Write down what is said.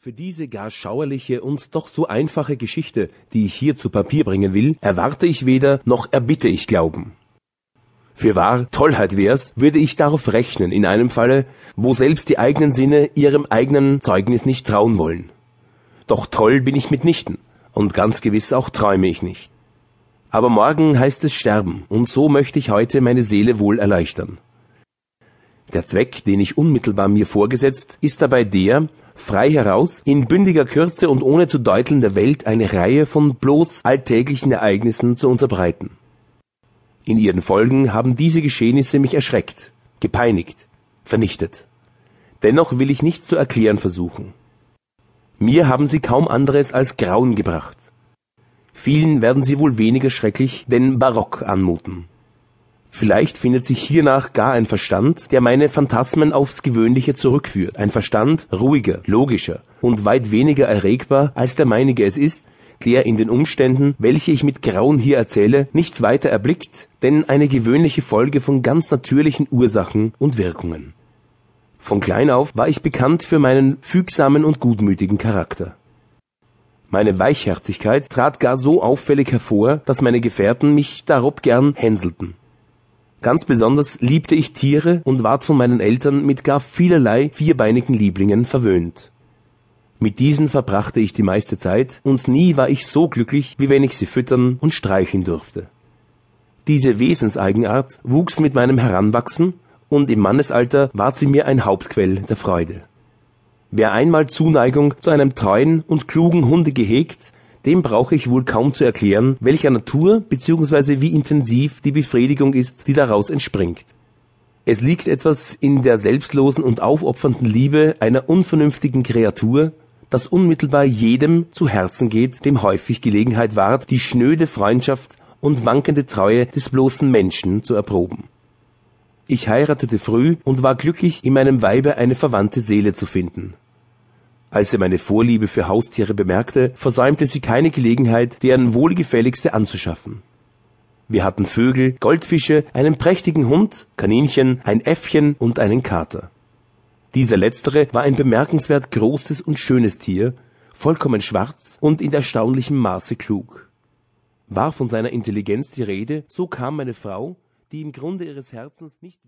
Für diese gar schauerliche und doch so einfache Geschichte, die ich hier zu Papier bringen will, erwarte ich weder noch erbitte ich Glauben. Für wahr Tollheit wär's, würde ich darauf rechnen, in einem Falle, wo selbst die eigenen Sinne ihrem eigenen Zeugnis nicht trauen wollen. Doch toll bin ich mitnichten, und ganz gewiss auch träume ich nicht. Aber morgen heißt es sterben, und so möchte ich heute meine Seele wohl erleichtern. Der Zweck, den ich unmittelbar mir vorgesetzt, ist dabei der, frei heraus, in bündiger Kürze und ohne zu deuteln der Welt eine Reihe von bloß alltäglichen Ereignissen zu unterbreiten. In ihren Folgen haben diese Geschehnisse mich erschreckt, gepeinigt, vernichtet. Dennoch will ich nichts zu erklären versuchen. Mir haben sie kaum anderes als Grauen gebracht. Vielen werden sie wohl weniger schrecklich, denn barock anmuten. Vielleicht findet sich hiernach gar ein Verstand, der meine Phantasmen aufs Gewöhnliche zurückführt. Ein Verstand ruhiger, logischer und weit weniger erregbar, als der meinige es ist, der in den Umständen, welche ich mit Grauen hier erzähle, nichts weiter erblickt, denn eine gewöhnliche Folge von ganz natürlichen Ursachen und Wirkungen. Von klein auf war ich bekannt für meinen fügsamen und gutmütigen Charakter. Meine Weichherzigkeit trat gar so auffällig hervor, dass meine Gefährten mich darob gern hänselten. Ganz besonders liebte ich Tiere und ward von meinen Eltern mit gar vielerlei vierbeinigen Lieblingen verwöhnt. Mit diesen verbrachte ich die meiste Zeit, und nie war ich so glücklich, wie wenn ich sie füttern und streicheln durfte. Diese Wesenseigenart wuchs mit meinem Heranwachsen, und im Mannesalter ward sie mir ein Hauptquell der Freude. Wer einmal Zuneigung zu einem treuen und klugen Hunde gehegt, dem brauche ich wohl kaum zu erklären, welcher Natur bzw. wie intensiv die Befriedigung ist, die daraus entspringt. Es liegt etwas in der selbstlosen und aufopfernden Liebe einer unvernünftigen Kreatur, das unmittelbar jedem zu Herzen geht, dem häufig Gelegenheit ward, die schnöde Freundschaft und wankende Treue des bloßen Menschen zu erproben. Ich heiratete früh und war glücklich, in meinem Weibe eine verwandte Seele zu finden. Als sie meine Vorliebe für Haustiere bemerkte, versäumte sie keine Gelegenheit, deren wohlgefälligste anzuschaffen. Wir hatten Vögel, Goldfische, einen prächtigen Hund, Kaninchen, ein Äffchen und einen Kater. Dieser letztere war ein bemerkenswert großes und schönes Tier, vollkommen schwarz und in erstaunlichem Maße klug. War von seiner Intelligenz die Rede, so kam meine Frau, die im Grunde ihres Herzens nicht